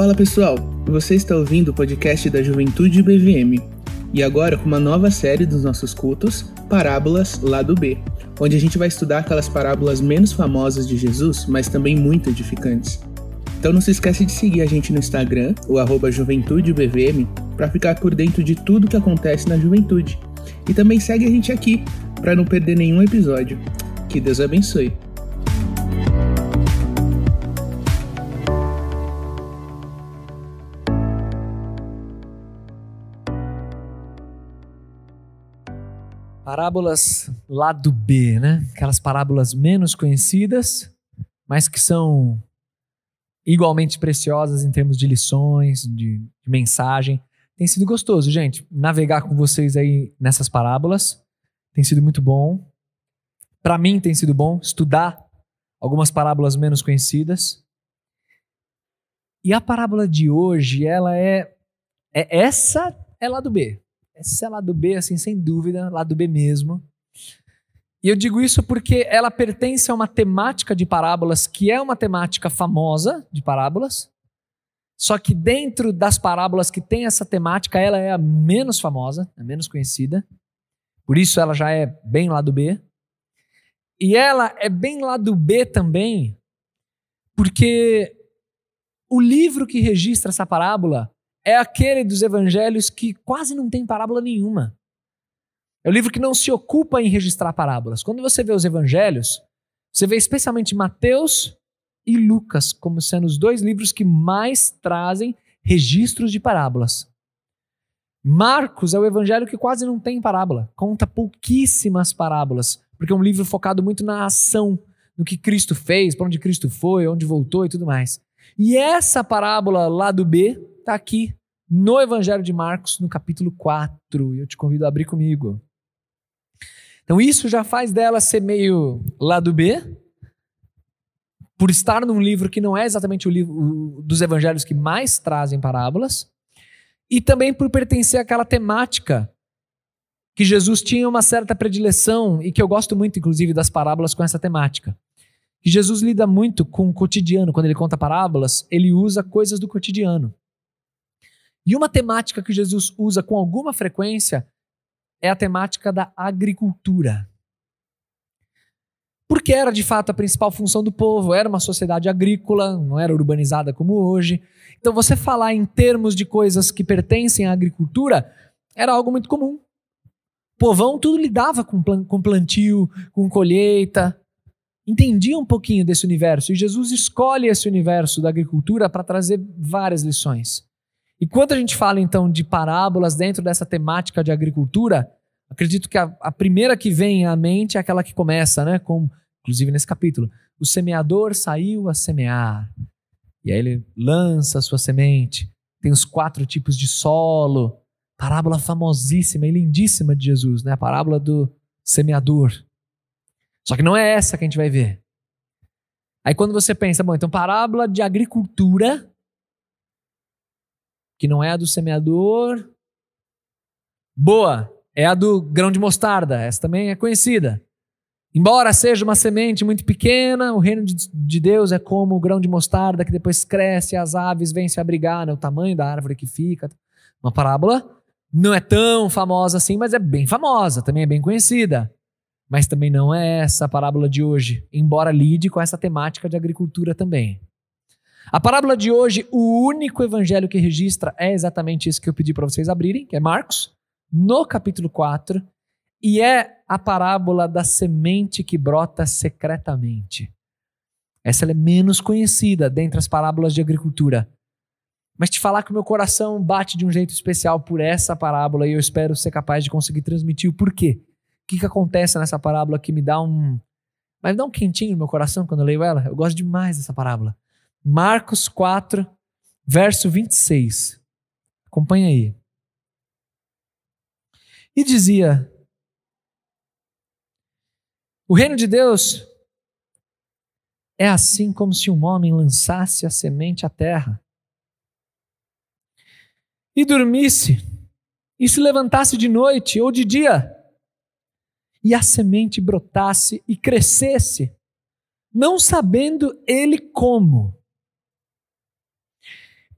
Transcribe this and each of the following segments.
Fala pessoal, você está ouvindo o podcast da Juventude BVM e agora com uma nova série dos nossos cultos, Parábolas Lado B, onde a gente vai estudar aquelas parábolas menos famosas de Jesus, mas também muito edificantes. Então não se esquece de seguir a gente no Instagram, o arroba JuventudeBVM, para ficar por dentro de tudo que acontece na juventude. E também segue a gente aqui, para não perder nenhum episódio. Que Deus abençoe. Parábolas lado B, né? Aquelas parábolas menos conhecidas, mas que são igualmente preciosas em termos de lições, de, de mensagem. Tem sido gostoso, gente, navegar com vocês aí nessas parábolas. Tem sido muito bom. Para mim tem sido bom estudar algumas parábolas menos conhecidas. E a parábola de hoje, ela é, é essa é lado B. Essa é lado B, assim, sem dúvida, lado B mesmo. E eu digo isso porque ela pertence a uma temática de parábolas que é uma temática famosa de parábolas. Só que dentro das parábolas que tem essa temática, ela é a menos famosa, a menos conhecida. Por isso ela já é bem lado B. E ela é bem lado B também, porque o livro que registra essa parábola é aquele dos evangelhos que quase não tem parábola nenhuma. É o livro que não se ocupa em registrar parábolas. Quando você vê os evangelhos, você vê especialmente Mateus e Lucas como sendo os dois livros que mais trazem registros de parábolas. Marcos é o evangelho que quase não tem parábola, conta pouquíssimas parábolas, porque é um livro focado muito na ação, no que Cristo fez, para onde Cristo foi, onde voltou e tudo mais. E essa parábola lá do B está aqui no Evangelho de Marcos, no capítulo 4. E eu te convido a abrir comigo. Então isso já faz dela ser meio lado B, por estar num livro que não é exatamente o livro dos evangelhos que mais trazem parábolas, e também por pertencer àquela temática que Jesus tinha uma certa predileção e que eu gosto muito, inclusive, das parábolas com essa temática. Que Jesus lida muito com o cotidiano, quando ele conta parábolas, ele usa coisas do cotidiano. E uma temática que Jesus usa com alguma frequência é a temática da agricultura. Porque era de fato a principal função do povo, era uma sociedade agrícola, não era urbanizada como hoje. Então você falar em termos de coisas que pertencem à agricultura era algo muito comum. O povão tudo lidava com, plantio, com colheita, entendia um pouquinho desse universo. E Jesus escolhe esse universo da agricultura para trazer várias lições. E quando a gente fala então de parábolas dentro dessa temática de agricultura, acredito que a, a primeira que vem à mente é aquela que começa, né, com, inclusive nesse capítulo, o semeador saiu a semear. E aí ele lança a sua semente. Tem os quatro tipos de solo. Parábola famosíssima e lindíssima de Jesus, né? A parábola do semeador. Só que não é essa que a gente vai ver. Aí quando você pensa, bom, então parábola de agricultura, que não é a do semeador. Boa, é a do grão de mostarda, essa também é conhecida. Embora seja uma semente muito pequena, o reino de Deus é como o grão de mostarda que depois cresce, as aves vêm se abrigar, né? o tamanho da árvore que fica. Uma parábola não é tão famosa assim, mas é bem famosa, também é bem conhecida. Mas também não é essa a parábola de hoje, embora lide com essa temática de agricultura também. A parábola de hoje, o único evangelho que registra é exatamente isso que eu pedi para vocês abrirem, que é Marcos, no capítulo 4, e é a parábola da semente que brota secretamente. Essa é menos conhecida dentre as parábolas de agricultura. Mas te falar que o meu coração bate de um jeito especial por essa parábola e eu espero ser capaz de conseguir transmitir o porquê. O que, que acontece nessa parábola que me dá um. Mas me dá um quentinho no meu coração quando eu leio ela? Eu gosto demais dessa parábola. Marcos 4, verso 26. Acompanha aí. E dizia: O reino de Deus é assim como se um homem lançasse a semente à terra e dormisse, e se levantasse de noite ou de dia, e a semente brotasse e crescesse, não sabendo ele como.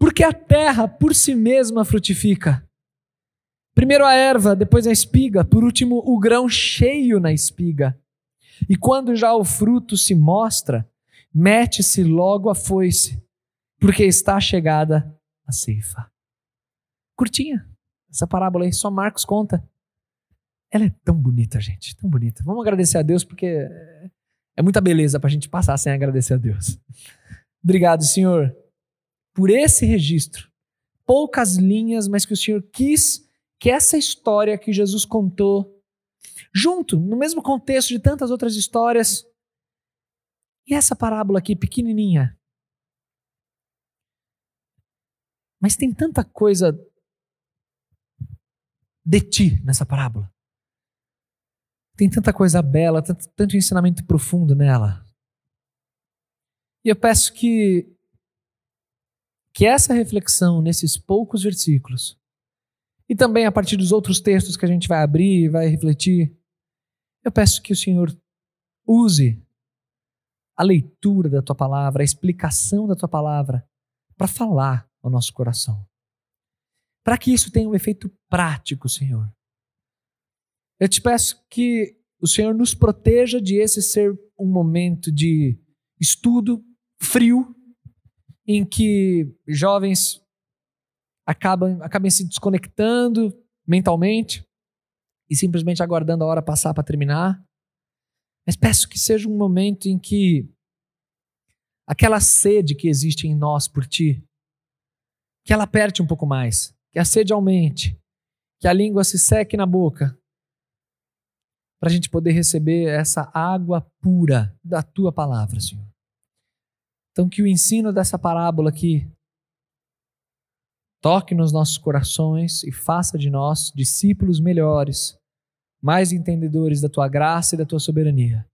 Porque a terra por si mesma frutifica. Primeiro a erva, depois a espiga, por último o grão cheio na espiga. E quando já o fruto se mostra, mete-se logo a foice, porque está chegada a ceifa. Curtinha, essa parábola aí, só Marcos conta. Ela é tão bonita, gente, tão bonita. Vamos agradecer a Deus, porque é muita beleza para a gente passar sem agradecer a Deus. Obrigado, Senhor, por esse registro. Poucas linhas, mas que o Senhor quis que essa história que Jesus contou, junto, no mesmo contexto de tantas outras histórias, e essa parábola aqui, pequenininha. Mas tem tanta coisa de ti nessa parábola. Tem tanta coisa bela, tanto, tanto ensinamento profundo nela. E eu peço que que essa reflexão nesses poucos versículos e também a partir dos outros textos que a gente vai abrir e vai refletir, eu peço que o Senhor use a leitura da tua palavra, a explicação da tua palavra para falar ao nosso coração. Para que isso tenha um efeito prático, Senhor. Eu te peço que o Senhor nos proteja de esse ser um momento de estudo frio, em que jovens acabam, acabem se desconectando mentalmente e simplesmente aguardando a hora passar para terminar. Mas peço que seja um momento em que aquela sede que existe em nós por ti, que ela aperte um pouco mais, que a sede aumente, que a língua se seque na boca, para a gente poder receber essa água pura da tua palavra, Senhor. Então, que o ensino dessa parábola aqui toque nos nossos corações e faça de nós discípulos melhores mais entendedores da tua graça e da tua soberania.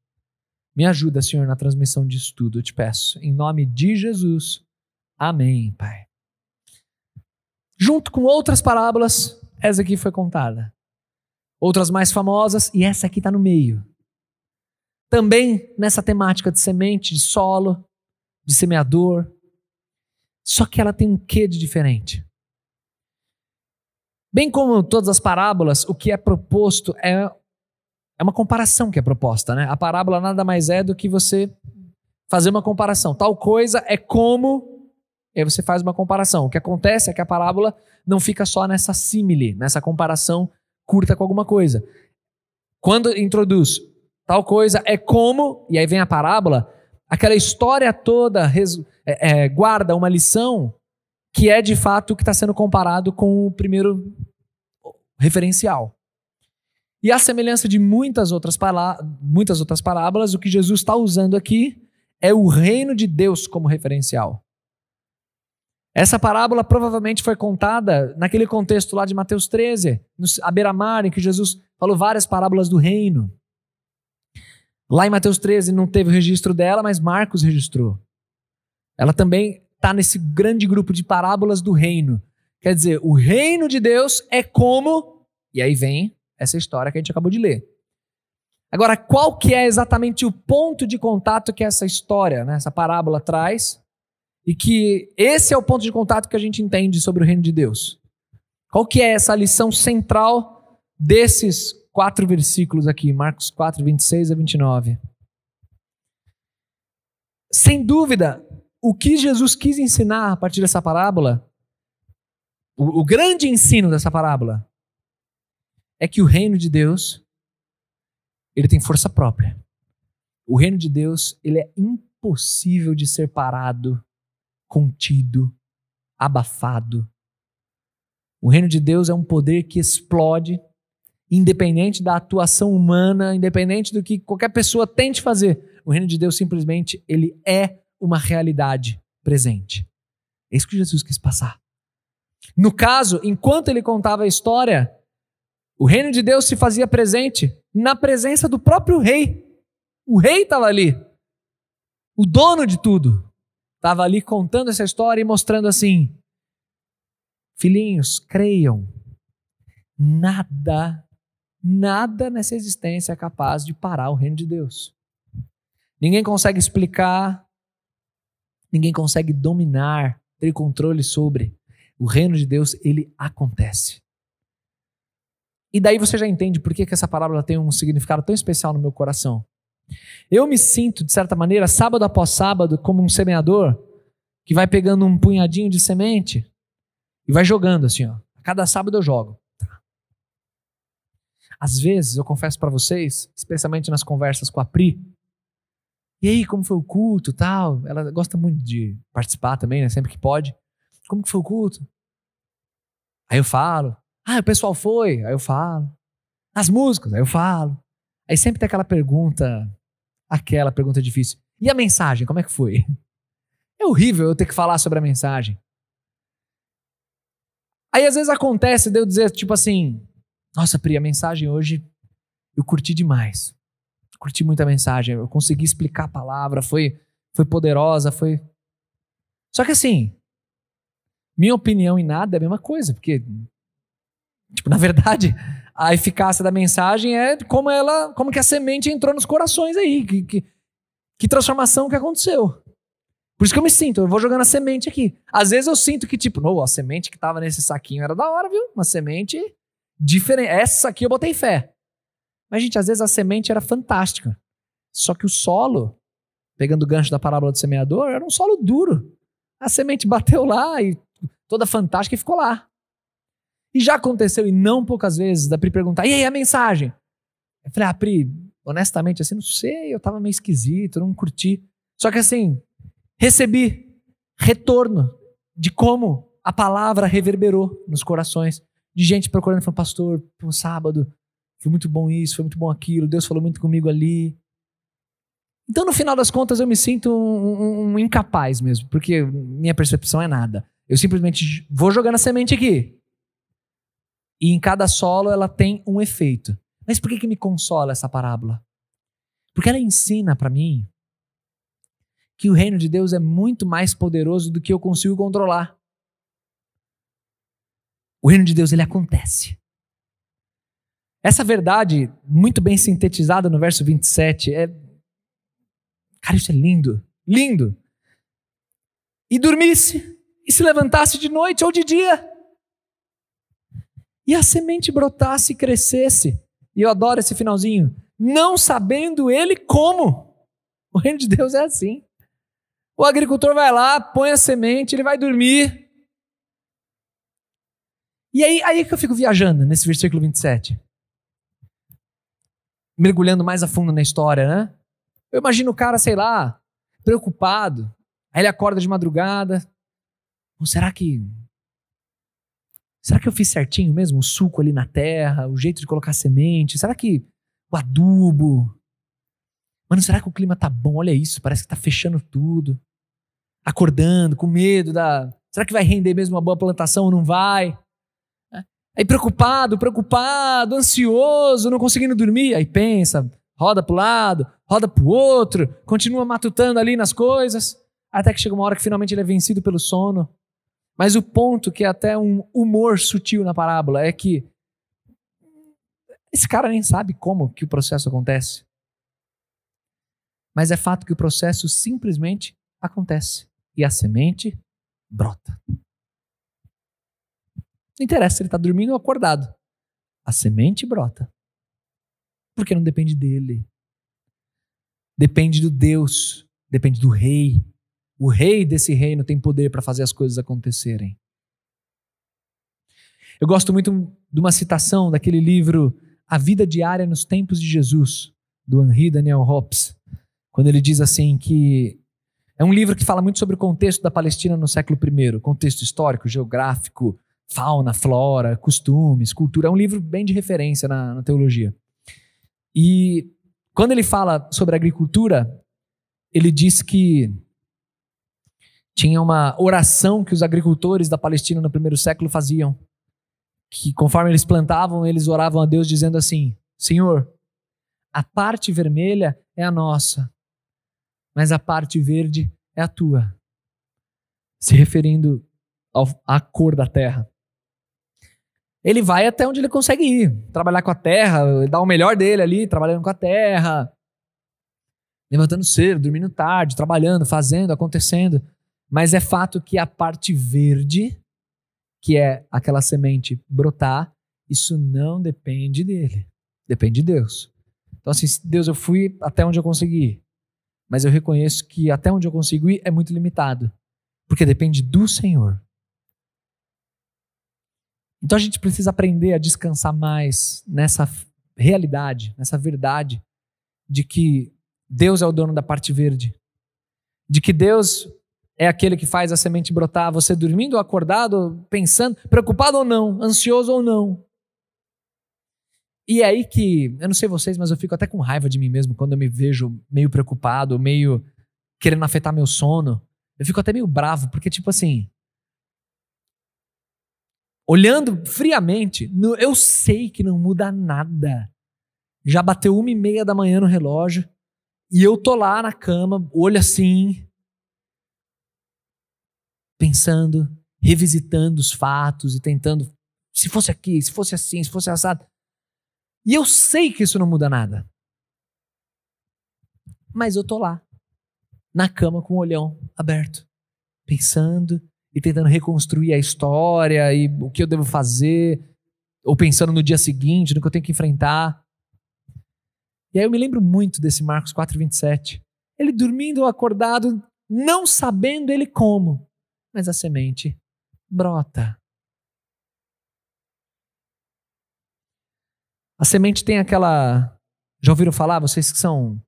Me ajuda, Senhor, na transmissão disso tudo, eu te peço. Em nome de Jesus. Amém, Pai. Junto com outras parábolas, essa aqui foi contada. Outras mais famosas, e essa aqui está no meio. Também nessa temática de semente, de solo, de semeador. Só que ela tem um quê de diferente. Bem como todas as parábolas, o que é proposto é, é uma comparação que é proposta. Né? A parábola nada mais é do que você fazer uma comparação. Tal coisa é como. E aí você faz uma comparação. O que acontece é que a parábola não fica só nessa símile, nessa comparação curta com alguma coisa. Quando introduz tal coisa é como, e aí vem a parábola, aquela história toda é, é, guarda uma lição que é de fato o que está sendo comparado com o primeiro referencial. E a semelhança de muitas outras, muitas outras parábolas, o que Jesus está usando aqui é o reino de Deus como referencial. Essa parábola provavelmente foi contada naquele contexto lá de Mateus 13, à beira-mar, em que Jesus falou várias parábolas do reino. Lá em Mateus 13 não teve o registro dela, mas Marcos registrou. Ela também está nesse grande grupo de parábolas do reino. Quer dizer, o reino de Deus é como. E aí vem essa história que a gente acabou de ler. Agora, qual que é exatamente o ponto de contato que essa história, né, essa parábola traz? E que esse é o ponto de contato que a gente entende sobre o reino de Deus. Qual que é essa lição central desses quatro versículos aqui, Marcos 4, 26 a 29? Sem dúvida, o que Jesus quis ensinar a partir dessa parábola, o, o grande ensino dessa parábola, é que o reino de Deus ele tem força própria. O reino de Deus ele é impossível de ser parado, contido, abafado. O reino de Deus é um poder que explode, independente da atuação humana, independente do que qualquer pessoa tente fazer. O reino de Deus simplesmente ele é uma realidade presente. É isso que Jesus quis passar. No caso, enquanto ele contava a história, o reino de Deus se fazia presente na presença do próprio rei. O rei estava ali. O dono de tudo estava ali contando essa história e mostrando assim: Filhinhos, creiam. Nada, nada nessa existência é capaz de parar o reino de Deus. Ninguém consegue explicar Ninguém consegue dominar ter controle sobre. O reino de Deus, ele acontece. E daí você já entende por que, que essa parábola tem um significado tão especial no meu coração. Eu me sinto, de certa maneira, sábado após sábado, como um semeador que vai pegando um punhadinho de semente e vai jogando assim, ó. A cada sábado eu jogo. Às vezes, eu confesso para vocês, especialmente nas conversas com a Pri, e aí, como foi o culto tal? Ela gosta muito de participar também, né? Sempre que pode. Como que foi o culto? Aí eu falo. Ah, o pessoal foi. Aí eu falo. As músicas. Aí eu falo. Aí sempre tem aquela pergunta, aquela pergunta difícil. E a mensagem, como é que foi? É horrível eu ter que falar sobre a mensagem. Aí às vezes acontece de eu dizer, tipo assim, nossa, Pri, a mensagem hoje eu curti demais. Curti muito a mensagem, eu consegui explicar a palavra, foi, foi poderosa, foi. Só que assim, minha opinião em nada é a mesma coisa, porque, tipo, na verdade, a eficácia da mensagem é como ela, como que a semente entrou nos corações aí, que, que, que transformação que aconteceu. Por isso que eu me sinto, eu vou jogando a semente aqui. Às vezes eu sinto que, tipo, não, a semente que tava nesse saquinho era da hora, viu? Uma semente diferente. Essa aqui eu botei fé. Mas, gente, às vezes a semente era fantástica. Só que o solo, pegando o gancho da parábola do semeador, era um solo duro. A semente bateu lá e toda fantástica e ficou lá. E já aconteceu, e não poucas vezes, da Pri perguntar: e aí a mensagem? Eu falei: ah, Pri, honestamente, assim, não sei, eu tava meio esquisito, não curti. Só que assim, recebi retorno de como a palavra reverberou nos corações de gente procurando, falando, pastor, um sábado, foi muito bom isso, foi muito bom aquilo, Deus falou muito comigo ali. Então, no final das contas, eu me sinto um, um, um incapaz mesmo, porque minha percepção é nada. Eu simplesmente vou jogando a semente aqui. E em cada solo ela tem um efeito. Mas por que, que me consola essa parábola? Porque ela ensina para mim que o reino de Deus é muito mais poderoso do que eu consigo controlar. O reino de Deus ele acontece. Essa verdade, muito bem sintetizada no verso 27, é. Cara, isso é lindo. Lindo. E dormisse, e se levantasse de noite ou de dia, e a semente brotasse e crescesse. E eu adoro esse finalzinho. Não sabendo ele como. O reino de Deus é assim. O agricultor vai lá, põe a semente, ele vai dormir. E aí, aí que eu fico viajando nesse versículo 27. Mergulhando mais a fundo na história, né? Eu imagino o cara, sei lá, preocupado. Aí ele acorda de madrugada. Ou será que. Será que eu fiz certinho mesmo? O suco ali na terra, o jeito de colocar semente? Será que o adubo? Mano, será que o clima tá bom? Olha isso, parece que tá fechando tudo acordando, com medo da. Será que vai render mesmo uma boa plantação ou não vai? Aí preocupado, preocupado, ansioso, não conseguindo dormir. Aí pensa, roda para o lado, roda para o outro, continua matutando ali nas coisas, até que chega uma hora que finalmente ele é vencido pelo sono. Mas o ponto que é até um humor sutil na parábola é que esse cara nem sabe como que o processo acontece. Mas é fato que o processo simplesmente acontece e a semente brota. Não interessa se ele está dormindo ou acordado. A semente brota. Porque não depende dele. Depende do Deus, depende do rei. O rei desse reino tem poder para fazer as coisas acontecerem. Eu gosto muito de uma citação daquele livro A Vida Diária nos Tempos de Jesus, do Henri Daniel Hobbes, quando ele diz assim que é um livro que fala muito sobre o contexto da Palestina no século I, contexto histórico, geográfico, fauna, flora, costumes, cultura. É um livro bem de referência na, na teologia. E quando ele fala sobre agricultura, ele diz que tinha uma oração que os agricultores da Palestina no primeiro século faziam, que conforme eles plantavam, eles oravam a Deus dizendo assim: Senhor, a parte vermelha é a nossa, mas a parte verde é a tua. Se referindo à cor da terra. Ele vai até onde ele consegue ir, trabalhar com a terra, dar o melhor dele ali, trabalhando com a terra, levantando cedo, dormindo tarde, trabalhando, fazendo, acontecendo. Mas é fato que a parte verde, que é aquela semente brotar, isso não depende dele. Depende de Deus. Então, assim, Deus, eu fui até onde eu consegui. Mas eu reconheço que até onde eu consigo ir é muito limitado. Porque depende do Senhor. Então a gente precisa aprender a descansar mais nessa realidade, nessa verdade de que Deus é o dono da parte verde. De que Deus é aquele que faz a semente brotar, você dormindo ou acordado, pensando, preocupado ou não, ansioso ou não. E é aí que, eu não sei vocês, mas eu fico até com raiva de mim mesmo quando eu me vejo meio preocupado, meio querendo afetar meu sono. Eu fico até meio bravo, porque, tipo assim, olhando friamente, eu sei que não muda nada. Já bateu uma e meia da manhã no relógio e eu tô lá na cama, olho assim, pensando, revisitando os fatos e tentando, se fosse aqui, se fosse assim, se fosse assado. E eu sei que isso não muda nada. Mas eu tô lá, na cama com o olhão aberto, pensando e tentando reconstruir a história e o que eu devo fazer, ou pensando no dia seguinte, no que eu tenho que enfrentar. E aí eu me lembro muito desse Marcos 4:27. Ele dormindo acordado, não sabendo ele como, mas a semente brota. A semente tem aquela. Já ouviram falar? Vocês que são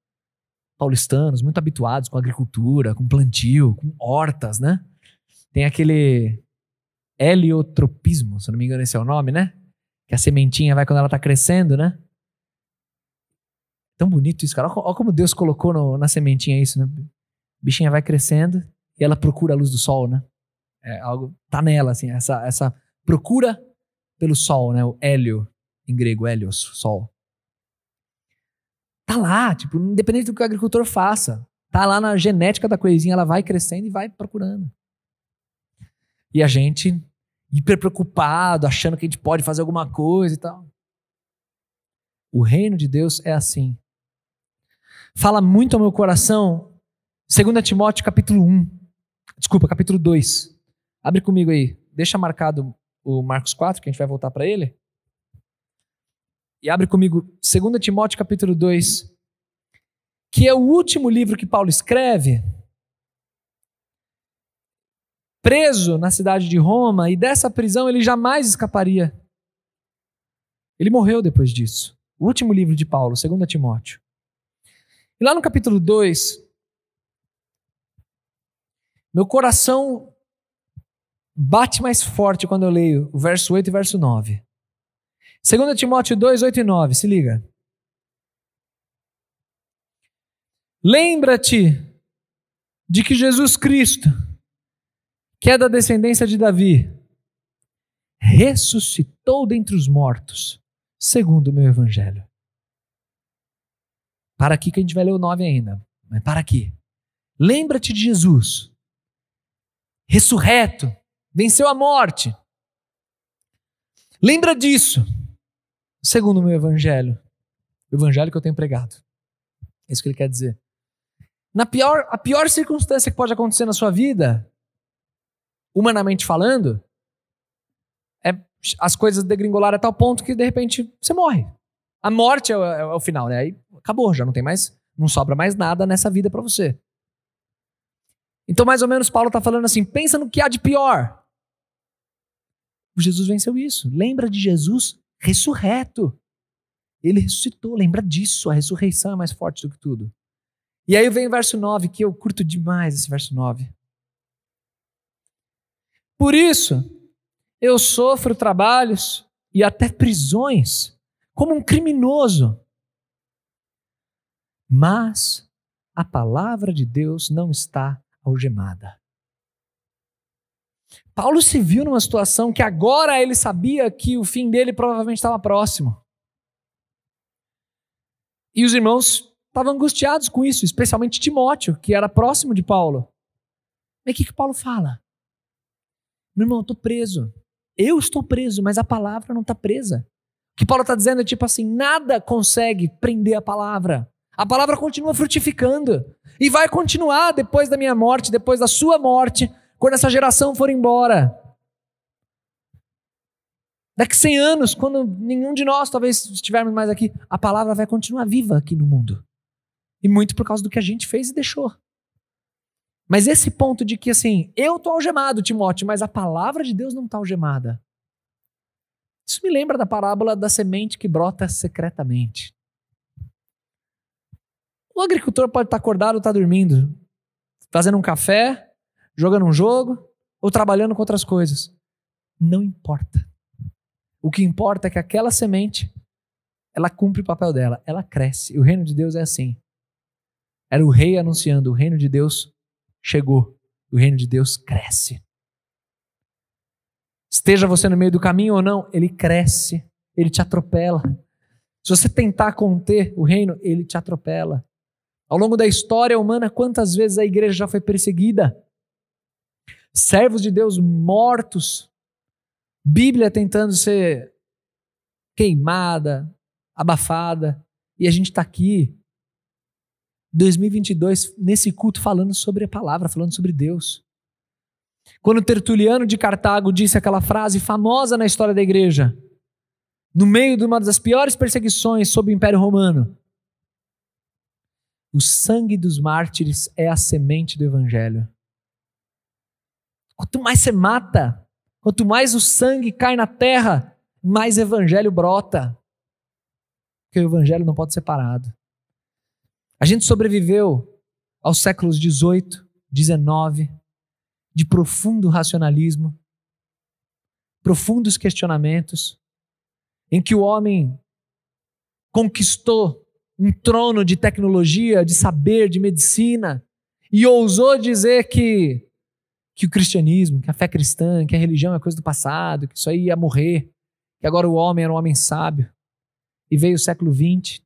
paulistanos, muito habituados com agricultura, com plantio, com hortas, né? Tem aquele heliotropismo, se não me engano esse é o nome, né? Que a sementinha vai quando ela está crescendo, né? Tão bonito isso, cara. Olha como Deus colocou no, na sementinha isso, né? Bichinha vai crescendo e ela procura a luz do sol, né? É algo, tá nela, assim, essa, essa procura pelo sol, né? O hélio, em grego, hélios, sol. Tá lá, tipo, independente do que o agricultor faça. Tá lá na genética da coisinha, ela vai crescendo e vai procurando. E a gente hiper preocupado, achando que a gente pode fazer alguma coisa e tal. O reino de Deus é assim. Fala muito ao meu coração 2 Timóteo capítulo 1. Desculpa, capítulo 2. Abre comigo aí. Deixa marcado o Marcos 4, que a gente vai voltar para ele. E abre comigo 2 Timóteo capítulo 2, que é o último livro que Paulo escreve preso na cidade de Roma e dessa prisão ele jamais escaparia. Ele morreu depois disso. O último livro de Paulo, 2 Timóteo. E lá no capítulo 2, meu coração bate mais forte quando eu leio o verso 8 e verso 9. 2 Timóteo 2, 8 e 9, se liga. Lembra-te de que Jesus Cristo, que é da descendência de Davi, ressuscitou dentre os mortos, segundo o meu evangelho. Para aqui que a gente vai ler o 9 ainda, mas para aqui. Lembra-te de Jesus, ressurreto, venceu a morte. Lembra disso, segundo o meu evangelho, o evangelho que eu tenho pregado. É isso que ele quer dizer. Na pior, a pior circunstância que pode acontecer na sua vida humanamente falando, é as coisas degringolar a tal ponto que de repente você morre. A morte é o, é o final, né? Aí acabou, já não tem mais, não sobra mais nada nessa vida para você. Então, mais ou menos, Paulo está falando assim: pensa no que há de pior. Jesus venceu isso. Lembra de Jesus ressurreto. Ele ressuscitou, lembra disso. A ressurreição é mais forte do que tudo. E aí vem o verso 9, que eu curto demais esse verso 9. Por isso, eu sofro trabalhos e até prisões, como um criminoso. Mas a palavra de Deus não está algemada. Paulo se viu numa situação que agora ele sabia que o fim dele provavelmente estava próximo. E os irmãos estavam angustiados com isso, especialmente Timóteo, que era próximo de Paulo. Mas o que, que Paulo fala? Meu irmão, eu estou preso. Eu estou preso, mas a palavra não está presa. O que Paulo está dizendo é tipo assim: nada consegue prender a palavra. A palavra continua frutificando. E vai continuar depois da minha morte, depois da sua morte, quando essa geração for embora. Daqui 100 anos, quando nenhum de nós talvez estivermos mais aqui, a palavra vai continuar viva aqui no mundo. E muito por causa do que a gente fez e deixou. Mas esse ponto de que assim, eu estou algemado, Timóteo, mas a palavra de Deus não está algemada. Isso me lembra da parábola da semente que brota secretamente. O agricultor pode estar acordado ou estar dormindo, fazendo um café, jogando um jogo ou trabalhando com outras coisas. Não importa. O que importa é que aquela semente, ela cumpre o papel dela, ela cresce. O reino de Deus é assim. Era o rei anunciando: o reino de Deus chegou, o reino de Deus cresce. Esteja você no meio do caminho ou não, ele cresce, ele te atropela. Se você tentar conter o reino, ele te atropela. Ao longo da história humana, quantas vezes a igreja já foi perseguida? Servos de Deus mortos, Bíblia tentando ser queimada, abafada, e a gente está aqui, 2022, nesse culto, falando sobre a palavra, falando sobre Deus. Quando Tertuliano de Cartago disse aquela frase famosa na história da igreja, no meio de uma das piores perseguições sob o Império Romano, o sangue dos mártires é a semente do evangelho. Quanto mais você mata, quanto mais o sangue cai na terra, mais evangelho brota. Porque o evangelho não pode ser parado. A gente sobreviveu aos séculos 18, 19, de profundo racionalismo, profundos questionamentos, em que o homem conquistou um trono de tecnologia, de saber, de medicina, e ousou dizer que, que o cristianismo, que a fé cristã, que a religião é coisa do passado, que isso aí ia morrer, que agora o homem era um homem sábio. E veio o século XX,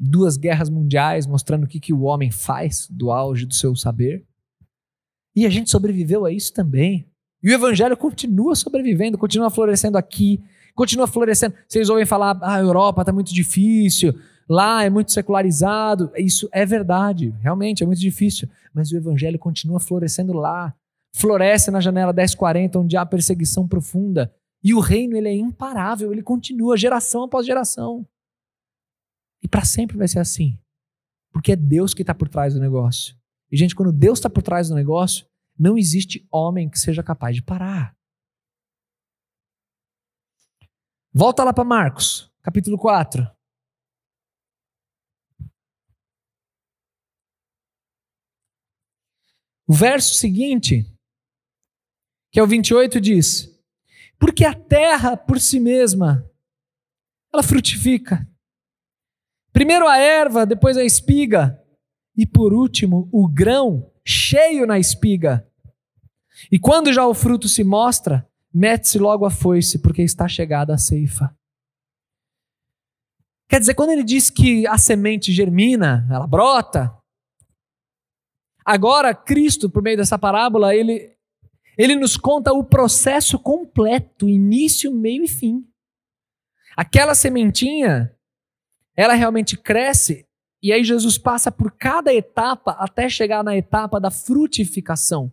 duas guerras mundiais mostrando o que, que o homem faz do auge do seu saber. E a gente sobreviveu a isso também. E o evangelho continua sobrevivendo, continua florescendo aqui, continua florescendo. Vocês ouvem falar, ah, a Europa está muito difícil, lá é muito secularizado. Isso é verdade, realmente é muito difícil. Mas o evangelho continua florescendo lá. Floresce na janela 1040, onde há perseguição profunda. E o reino ele é imparável, ele continua geração após geração. E para sempre vai ser assim. Porque é Deus que está por trás do negócio. E, gente, quando Deus está por trás do negócio, não existe homem que seja capaz de parar. Volta lá para Marcos, capítulo 4. O verso seguinte, que é o 28, diz: Porque a terra por si mesma, ela frutifica. Primeiro a erva, depois a espiga, e por último o grão cheio na espiga. E quando já o fruto se mostra, mete-se logo a foice, porque está chegada a ceifa. Quer dizer, quando ele diz que a semente germina, ela brota, agora Cristo, por meio dessa parábola, ele, ele nos conta o processo completo, início, meio e fim. Aquela sementinha, ela realmente cresce, e aí Jesus passa por cada etapa até chegar na etapa da frutificação.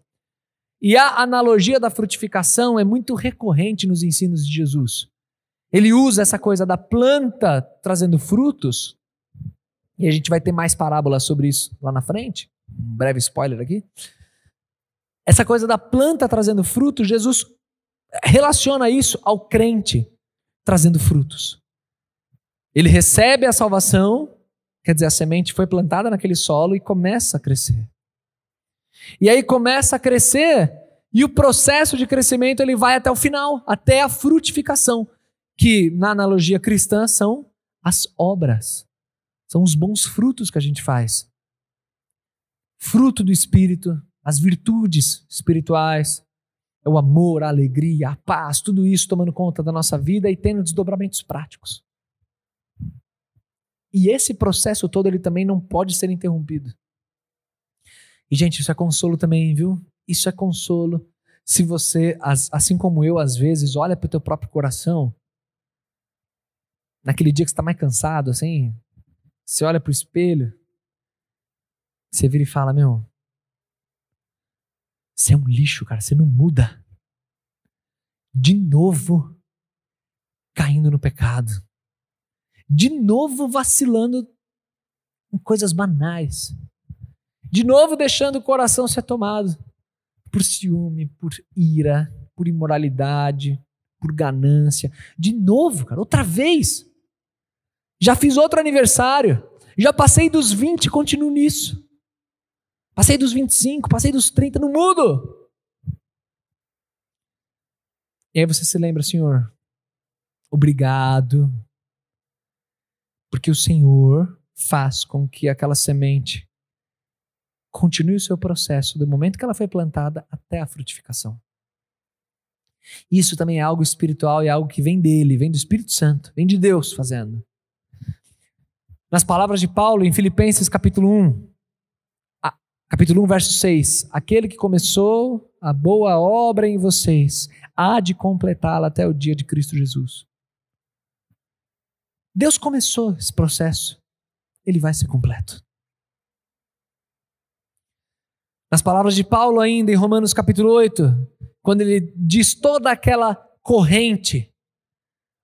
E a analogia da frutificação é muito recorrente nos ensinos de Jesus. Ele usa essa coisa da planta trazendo frutos, e a gente vai ter mais parábolas sobre isso lá na frente. Um breve spoiler aqui. Essa coisa da planta trazendo frutos, Jesus relaciona isso ao crente trazendo frutos. Ele recebe a salvação, quer dizer, a semente foi plantada naquele solo e começa a crescer. E aí começa a crescer e o processo de crescimento ele vai até o final, até a frutificação, que na analogia cristã são as obras. São os bons frutos que a gente faz. Fruto do espírito, as virtudes espirituais, é o amor, a alegria, a paz, tudo isso tomando conta da nossa vida e tendo desdobramentos práticos. E esse processo todo ele também não pode ser interrompido. E, gente, isso é consolo também, viu? Isso é consolo. Se você, assim como eu, às vezes, olha para o teu próprio coração, naquele dia que você está mais cansado, assim, Você olha pro espelho, você vira e fala: Meu, você é um lixo, cara, você não muda. De novo caindo no pecado. De novo vacilando em coisas banais. De novo deixando o coração ser tomado por ciúme, por ira, por imoralidade, por ganância. De novo, cara, outra vez. Já fiz outro aniversário. Já passei dos 20 e continuo nisso. Passei dos 25, passei dos 30, não mudo. E aí você se lembra, Senhor, obrigado, porque o Senhor faz com que aquela semente continue o seu processo do momento que ela foi plantada até a frutificação. Isso também é algo espiritual e é algo que vem dele, vem do Espírito Santo, vem de Deus fazendo. Nas palavras de Paulo em Filipenses capítulo 1, capítulo 1, verso 6, aquele que começou a boa obra em vocês, há de completá-la até o dia de Cristo Jesus. Deus começou esse processo, ele vai ser completo. Nas palavras de Paulo ainda em Romanos capítulo 8, quando ele diz toda aquela corrente,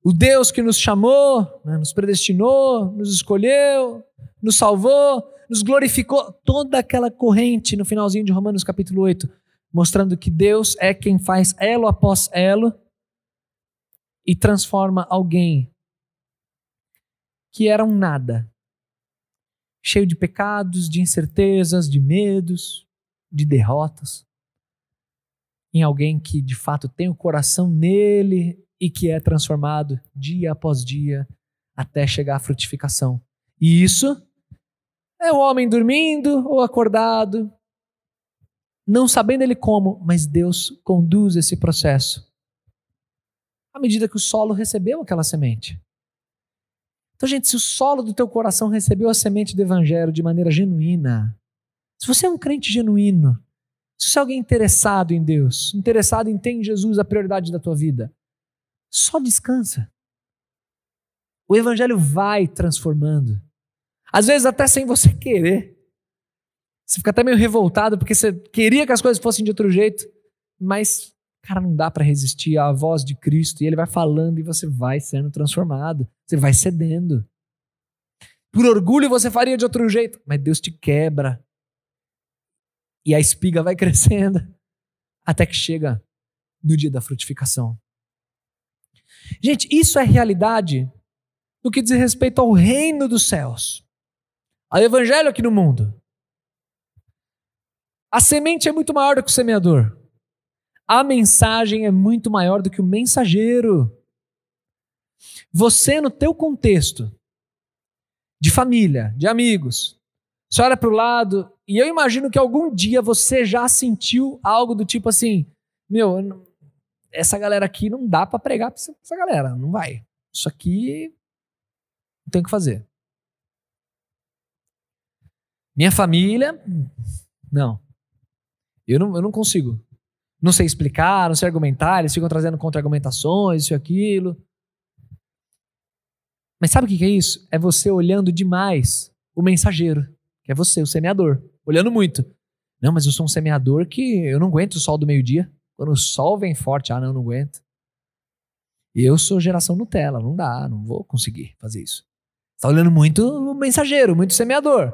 o Deus que nos chamou, né, nos predestinou, nos escolheu, nos salvou, nos glorificou, toda aquela corrente no finalzinho de Romanos capítulo 8, mostrando que Deus é quem faz elo após elo e transforma alguém que era um nada, cheio de pecados, de incertezas, de medos, de derrotas, em alguém que de fato tem o coração nele e que é transformado dia após dia até chegar à frutificação. E isso é o homem dormindo ou acordado, não sabendo ele como, mas Deus conduz esse processo. À medida que o solo recebeu aquela semente. Então, gente, se o solo do teu coração recebeu a semente do evangelho de maneira genuína, se você é um crente genuíno, se você é alguém interessado em Deus, interessado em ter em Jesus a prioridade da tua vida, só descansa. O evangelho vai transformando. Às vezes até sem você querer. Você fica até meio revoltado porque você queria que as coisas fossem de outro jeito, mas cara, não dá para resistir à voz de Cristo e ele vai falando e você vai sendo transformado, você vai cedendo. Por orgulho você faria de outro jeito, mas Deus te quebra e a espiga vai crescendo até que chega no dia da frutificação. Gente, isso é realidade no que diz respeito ao reino dos céus, ao evangelho aqui no mundo. A semente é muito maior do que o semeador. A mensagem é muito maior do que o mensageiro. Você, no teu contexto de família, de amigos, você olha para o lado e eu imagino que algum dia você já sentiu algo do tipo assim: meu, essa galera aqui não dá para pregar para essa galera, não vai. Isso aqui não tem o que fazer. Minha família, não. Eu não, eu não consigo. Não sei explicar, não sei argumentar, eles ficam trazendo contra-argumentações, isso e aquilo. Mas sabe o que é isso? É você olhando demais o mensageiro que é você, o semeador, olhando muito. Não, mas eu sou um semeador que eu não aguento o sol do meio-dia. Quando o sol vem forte, ah, não, não aguento. Eu sou geração Nutella, não dá, não vou conseguir fazer isso. Está olhando muito o mensageiro, muito semeador.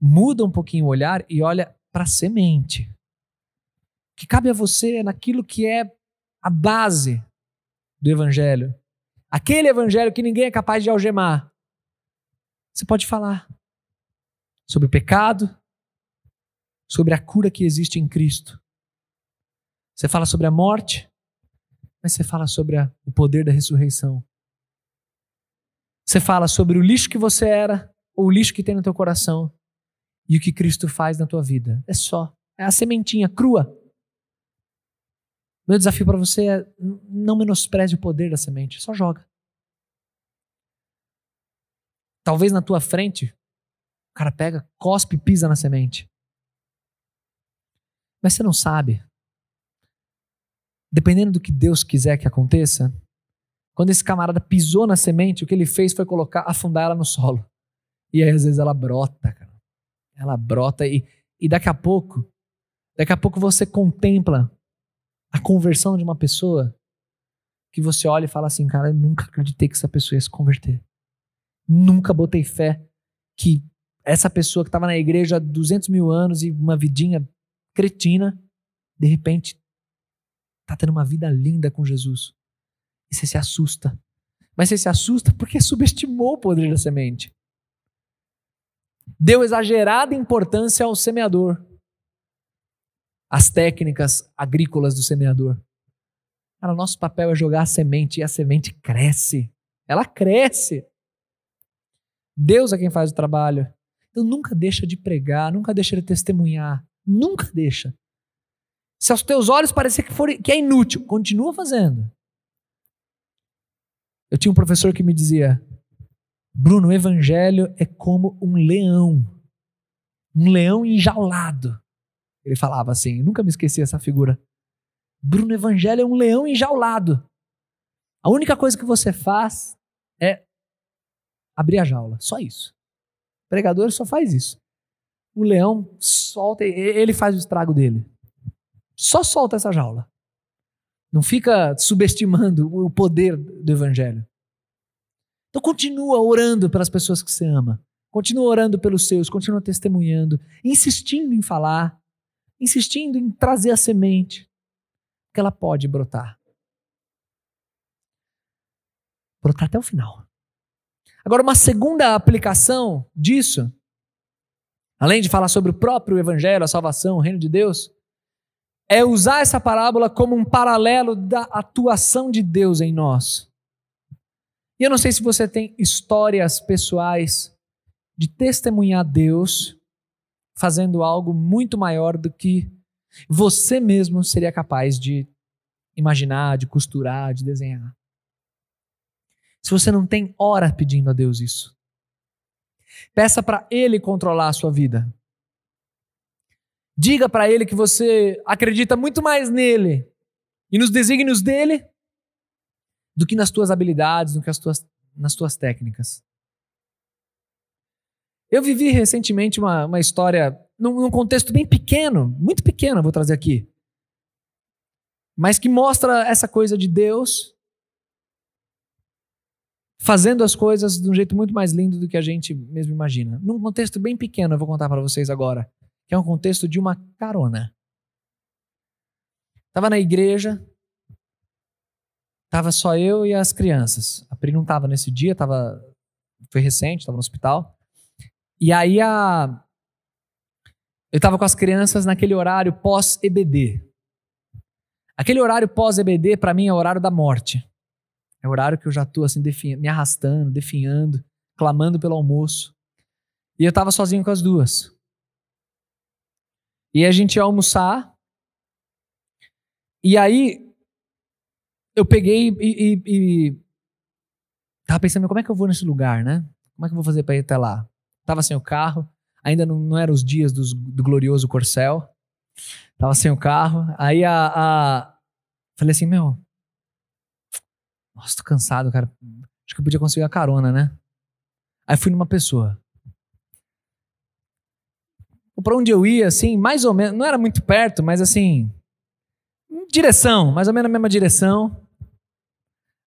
Muda um pouquinho o olhar e olha para a semente. Que cabe a você naquilo que é a base do evangelho. Aquele evangelho que ninguém é capaz de algemar. Você pode falar sobre o pecado, sobre a cura que existe em Cristo. Você fala sobre a morte, mas você fala sobre a, o poder da ressurreição. Você fala sobre o lixo que você era, ou o lixo que tem no teu coração, e o que Cristo faz na tua vida. É só. É a sementinha crua. Meu desafio para você é não menospreze o poder da semente, só joga. Talvez na tua frente cara pega, cospe e pisa na semente. Mas você não sabe. Dependendo do que Deus quiser que aconteça, Quando esse camarada pisou na semente, o que ele fez foi colocar, afundar ela no solo. E aí, às vezes, ela brota, cara. Ela brota e, e daqui a pouco, daqui a pouco você contempla a conversão de uma pessoa que você olha e fala assim, cara, eu nunca acreditei que essa pessoa ia se converter. Nunca botei fé que essa pessoa que estava na igreja há 200 mil anos e uma vidinha cretina, de repente, tá tendo uma vida linda com Jesus. E você se assusta. Mas você se assusta porque subestimou o poder da semente. Deu exagerada importância ao semeador. As técnicas agrícolas do semeador. Cara, nosso papel é jogar a semente e a semente cresce. Ela cresce. Deus é quem faz o trabalho. Então nunca deixa de pregar, nunca deixa de testemunhar. Nunca deixa. Se aos teus olhos parecer que, for, que é inútil, continua fazendo. Eu tinha um professor que me dizia: Bruno, o evangelho é como um leão. Um leão enjaulado. Ele falava assim, nunca me esqueci essa figura. Bruno, evangelho é um leão enjaulado. A única coisa que você faz é abrir a jaula. Só isso. O pregador só faz isso. O leão solta, ele faz o estrago dele. Só solta essa jaula. Não fica subestimando o poder do evangelho. Então continua orando pelas pessoas que você ama. Continua orando pelos seus, continua testemunhando, insistindo em falar, insistindo em trazer a semente, que ela pode brotar. Brotar até o final. Agora, uma segunda aplicação disso, além de falar sobre o próprio Evangelho, a salvação, o reino de Deus, é usar essa parábola como um paralelo da atuação de Deus em nós. E eu não sei se você tem histórias pessoais de testemunhar Deus fazendo algo muito maior do que você mesmo seria capaz de imaginar, de costurar, de desenhar. Se você não tem hora pedindo a Deus isso, peça para Ele controlar a sua vida. Diga para Ele que você acredita muito mais nele e nos desígnios dele do que nas tuas habilidades, do que nas tuas, nas tuas técnicas. Eu vivi recentemente uma, uma história num, num contexto bem pequeno, muito pequeno, vou trazer aqui, mas que mostra essa coisa de Deus fazendo as coisas de um jeito muito mais lindo do que a gente mesmo imagina. Num contexto bem pequeno, eu vou contar para vocês agora, que é um contexto de uma carona. Estava na igreja, tava só eu e as crianças. A Pri não estava nesse dia, tava, foi recente, estava no hospital. E aí a, eu estava com as crianças naquele horário pós-EBD. Aquele horário pós-EBD, para mim, é o horário da morte. É o horário que eu já estou assim, me arrastando, definhando, clamando pelo almoço. E eu estava sozinho com as duas. E a gente ia almoçar. E aí, eu peguei e, e, e tava pensando, como é que eu vou nesse lugar, né? Como é que eu vou fazer para ir até lá? Tava sem o carro, ainda não, não eram os dias dos, do glorioso Corcel. Tava sem o carro. Aí a, a falei assim, meu, nossa, tô cansado, cara. Acho que eu podia conseguir a carona, né? Aí fui numa pessoa. Para onde eu ia, assim, mais ou menos, não era muito perto, mas assim, direção, mais ou menos a mesma direção.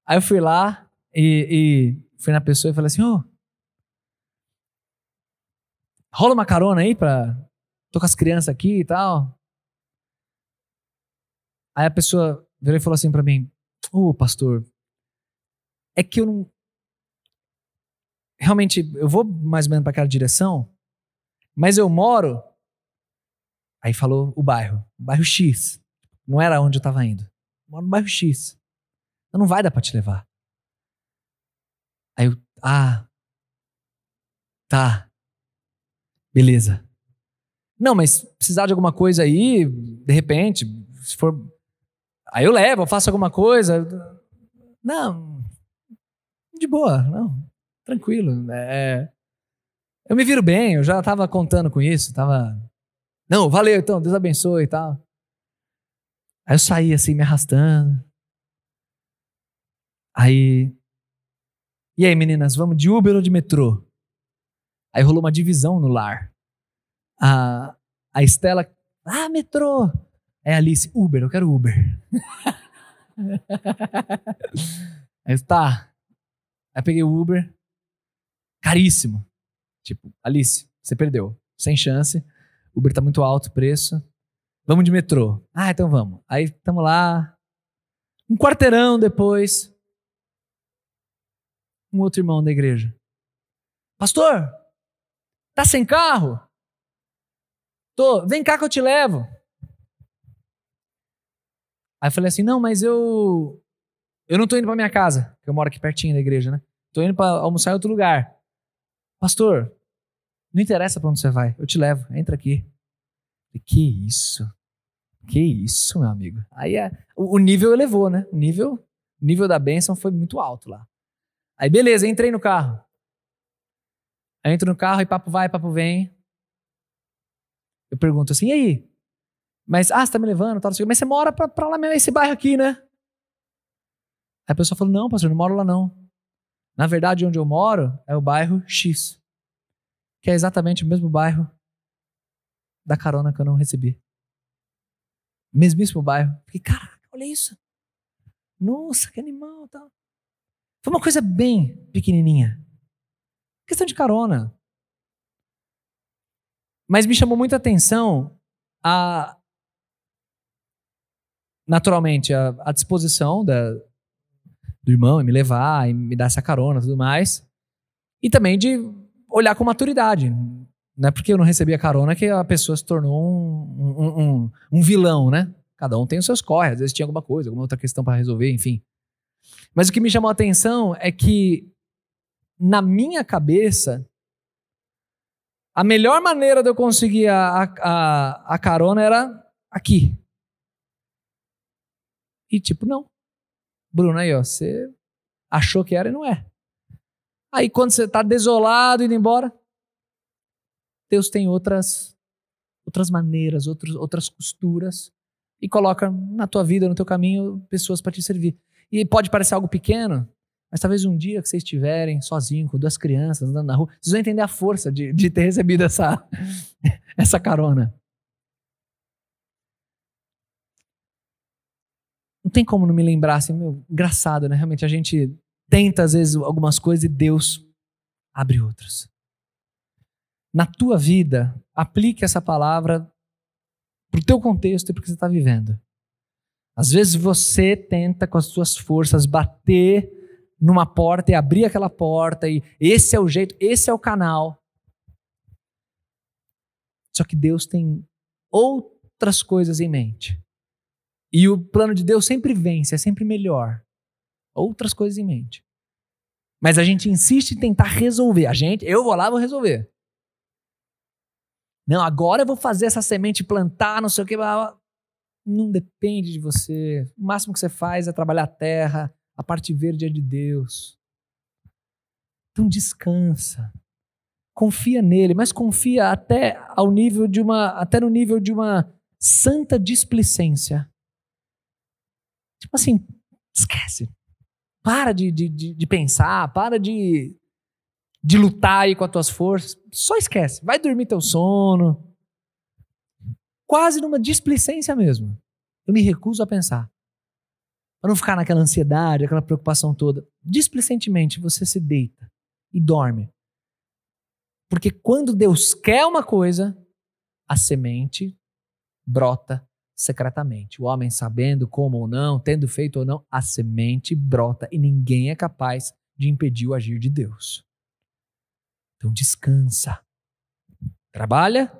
Aí eu fui lá e, e fui na pessoa e falei assim: Ô, oh, rola uma carona aí pra. Tô com as crianças aqui e tal. Aí a pessoa virou e falou assim para mim: Ô, oh, pastor, é que eu não. Realmente, eu vou mais ou menos para aquela direção, mas eu moro. Aí falou o bairro, bairro X. Não era onde eu estava indo. Eu moro no bairro X. Então não vai dar para te levar. Aí eu, ah, tá, beleza. Não, mas precisar de alguma coisa aí, de repente, se for. Aí eu levo, eu faço alguma coisa. Não, de boa, não, tranquilo. É, eu me viro bem, eu já estava contando com isso, tava. Não, valeu então, Deus abençoe e tal. Aí eu saí assim, me arrastando. Aí. E aí, meninas, vamos de Uber ou de metrô? Aí rolou uma divisão no lar. A, a Estela, ah, metrô. A Alice, Uber, eu quero Uber. aí tá. Aí peguei o Uber, caríssimo. Tipo, Alice, você perdeu. Sem chance. Uber tá muito alto o preço. Vamos de metrô. Ah, então vamos. Aí estamos lá. Um quarteirão depois. Um outro irmão da igreja. Pastor, tá sem carro? Tô, vem cá que eu te levo. Aí eu falei assim: não, mas eu. Eu não tô indo pra minha casa, que eu moro aqui pertinho da igreja, né? Tô indo pra almoçar em outro lugar. Pastor, não interessa pra onde você vai, eu te levo, entra aqui. Que isso? Que isso, meu amigo? Aí o, o nível elevou, né? O nível, o nível da bênção foi muito alto lá. Aí beleza, entrei no carro. Aí entro no carro e papo vai, papo vem. Eu pergunto assim, e aí? Mas, ah, você tá me levando, tal, mas você mora pra, pra lá mesmo, esse bairro aqui, né? Aí a pessoa falou, não, pastor, não moro lá não. Na verdade, onde eu moro é o bairro X, que é exatamente o mesmo bairro da carona que eu não recebi. Mesmíssimo bairro. Fiquei, caraca, olha isso. Nossa, que animal, tal. Foi uma coisa bem pequenininha. Questão de carona. Mas me chamou muita atenção a naturalmente a, a disposição da, do irmão em me levar, e me dar essa carona e tudo mais. E também de olhar com maturidade. Não é porque eu não recebi a carona que a pessoa se tornou um, um, um, um vilão, né? Cada um tem os seus corres, às vezes tinha alguma coisa, alguma outra questão para resolver, enfim. Mas o que me chamou a atenção é que, na minha cabeça, a melhor maneira de eu conseguir a, a, a carona era aqui. E tipo, não. Bruno, aí, ó, você achou que era e não é. Aí quando você está desolado, indo embora, Deus tem outras outras maneiras, outros, outras costuras e coloca na tua vida, no teu caminho, pessoas para te servir. E pode parecer algo pequeno, mas talvez um dia que vocês estiverem sozinhos, com duas crianças andando na rua, vocês vão entender a força de, de ter recebido essa, essa carona. Não tem como não me lembrar, assim, meu, engraçado, né? Realmente a gente tenta às vezes algumas coisas e Deus abre outras. Na tua vida, aplique essa palavra para o teu contexto e para o que você está vivendo. Às vezes você tenta com as suas forças bater numa porta e abrir aquela porta e esse é o jeito, esse é o canal. Só que Deus tem outras coisas em mente. E o plano de Deus sempre vence, é sempre melhor. Outras coisas em mente. Mas a gente insiste em tentar resolver. A gente, eu vou lá, vou resolver. Não, agora eu vou fazer essa semente plantar, não sei o que. Não depende de você. O máximo que você faz é trabalhar a terra. A parte verde é de Deus. Então descansa. Confia nele, mas confia até ao nível de uma, até no nível de uma santa displicência. Tipo assim, esquece. Para de, de, de, pensar, para de, de lutar aí com as tuas forças. Só esquece. Vai dormir teu sono. Quase numa displicência mesmo. Eu me recuso a pensar. Para não ficar naquela ansiedade, aquela preocupação toda. Displicentemente você se deita e dorme. Porque quando Deus quer uma coisa, a semente brota secretamente. O homem sabendo como ou não, tendo feito ou não, a semente brota e ninguém é capaz de impedir o agir de Deus. Então descansa. Trabalha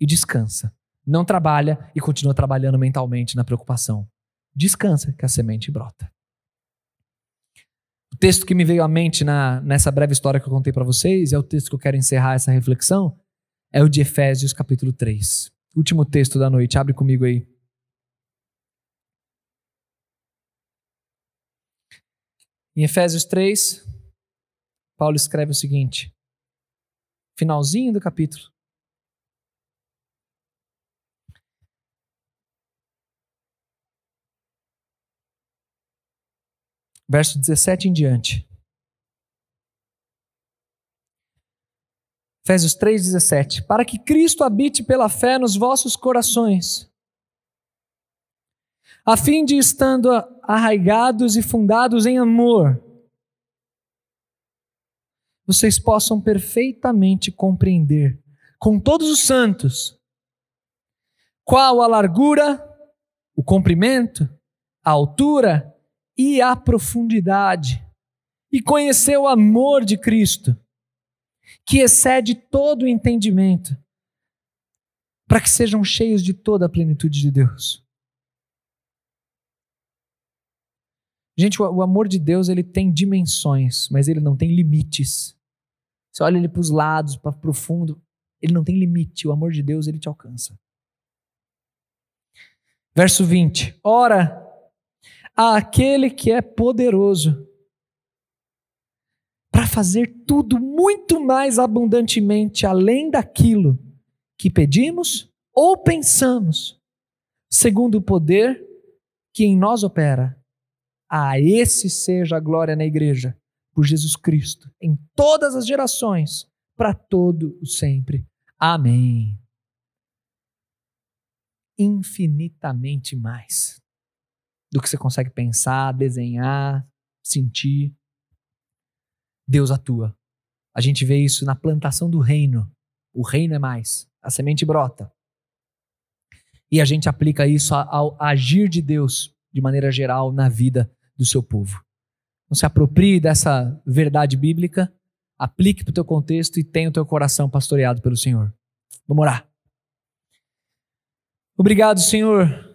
e descansa. Não trabalha e continua trabalhando mentalmente na preocupação. Descansa que a semente brota. O texto que me veio à mente na, nessa breve história que eu contei para vocês, é o texto que eu quero encerrar essa reflexão, é o de Efésios capítulo 3. Último texto da noite, abre comigo aí. Em Efésios 3, Paulo escreve o seguinte: finalzinho do capítulo. Verso 17 em diante. Efésios 3,17. Para que Cristo habite pela fé nos vossos corações, a fim de estando arraigados e fundados em amor, vocês possam perfeitamente compreender com todos os santos qual a largura, o comprimento, a altura e a profundidade, e conhecer o amor de Cristo, que excede todo o entendimento, para que sejam cheios de toda a plenitude de Deus. Gente, o amor de Deus ele tem dimensões, mas ele não tem limites. Você olha ele para os lados, para o fundo, ele não tem limite. O amor de Deus ele te alcança. Verso 20: Ora, àquele que é poderoso para fazer tudo muito mais abundantemente além daquilo que pedimos ou pensamos, segundo o poder que em nós opera. A esse seja a glória na igreja, por Jesus Cristo, em todas as gerações, para todo o sempre. Amém. Infinitamente mais do que você consegue pensar, desenhar, sentir. Deus atua. A gente vê isso na plantação do reino. O reino é mais. A semente brota. E a gente aplica isso ao agir de Deus de maneira geral na vida do seu povo. Não se aproprie dessa verdade bíblica, aplique para o teu contexto e tenha o teu coração pastoreado pelo Senhor. Vamos orar. Obrigado, Senhor,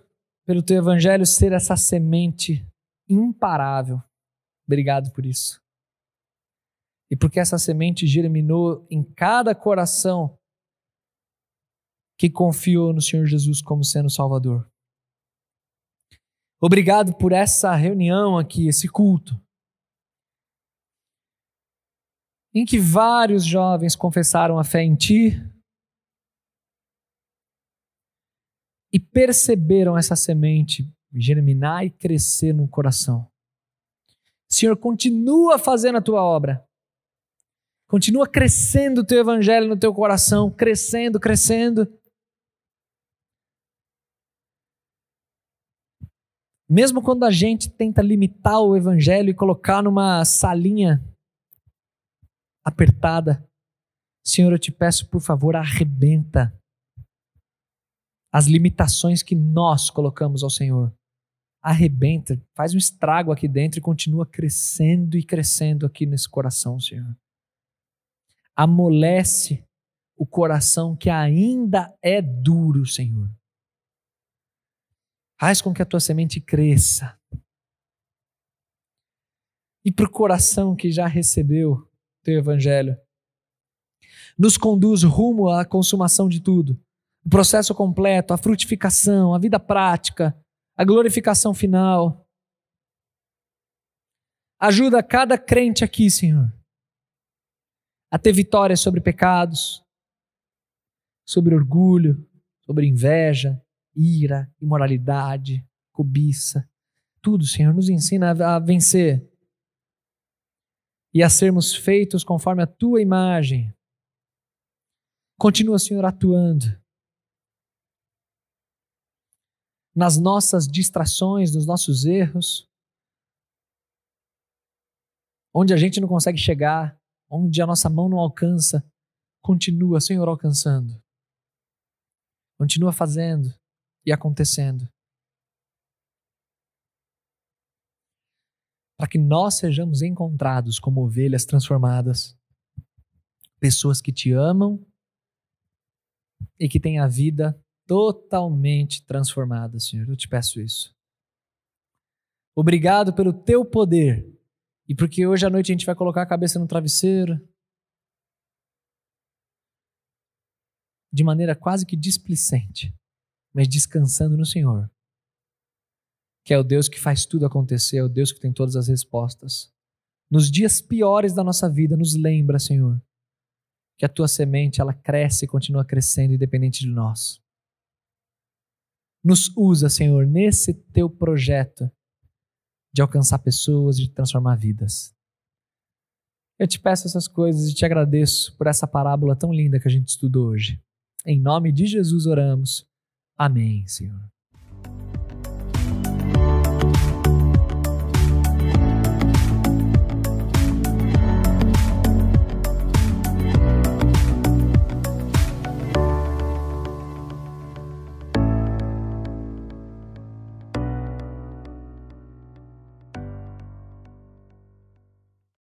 pelo teu evangelho ser essa semente imparável. Obrigado por isso. E porque essa semente germinou em cada coração que confiou no Senhor Jesus como sendo Salvador. Obrigado por essa reunião aqui, esse culto, em que vários jovens confessaram a fé em Ti e perceberam essa semente germinar e crescer no coração. Senhor, continua fazendo a tua obra. Continua crescendo o teu evangelho no teu coração, crescendo, crescendo. Mesmo quando a gente tenta limitar o evangelho e colocar numa salinha apertada, Senhor, eu te peço, por favor, arrebenta as limitações que nós colocamos ao Senhor. Arrebenta, faz um estrago aqui dentro e continua crescendo e crescendo aqui nesse coração, Senhor. Amolece o coração que ainda é duro, Senhor. Faz com que a tua semente cresça. E para o coração que já recebeu teu evangelho, nos conduz rumo à consumação de tudo o processo completo, a frutificação, a vida prática, a glorificação final. Ajuda cada crente aqui, Senhor, a ter vitória sobre pecados, sobre orgulho, sobre inveja, ira, imoralidade, cobiça. Tudo, Senhor, nos ensina a vencer e a sermos feitos conforme a tua imagem. Continua, Senhor, atuando nas nossas distrações, nos nossos erros, onde a gente não consegue chegar, onde a nossa mão não alcança, continua, Senhor, alcançando. Continua fazendo e acontecendo. Para que nós sejamos encontrados como ovelhas transformadas, pessoas que te amam e que têm a vida totalmente transformada, Senhor. Eu te peço isso. Obrigado pelo teu poder e porque hoje à noite a gente vai colocar a cabeça no travesseiro de maneira quase que displicente, mas descansando no Senhor, que é o Deus que faz tudo acontecer, é o Deus que tem todas as respostas. Nos dias piores da nossa vida, nos lembra, Senhor, que a tua semente ela cresce e continua crescendo independente de nós. Nos usa, Senhor, nesse teu projeto de alcançar pessoas, de transformar vidas. Eu te peço essas coisas e te agradeço por essa parábola tão linda que a gente estudou hoje. Em nome de Jesus oramos. Amém, Senhor.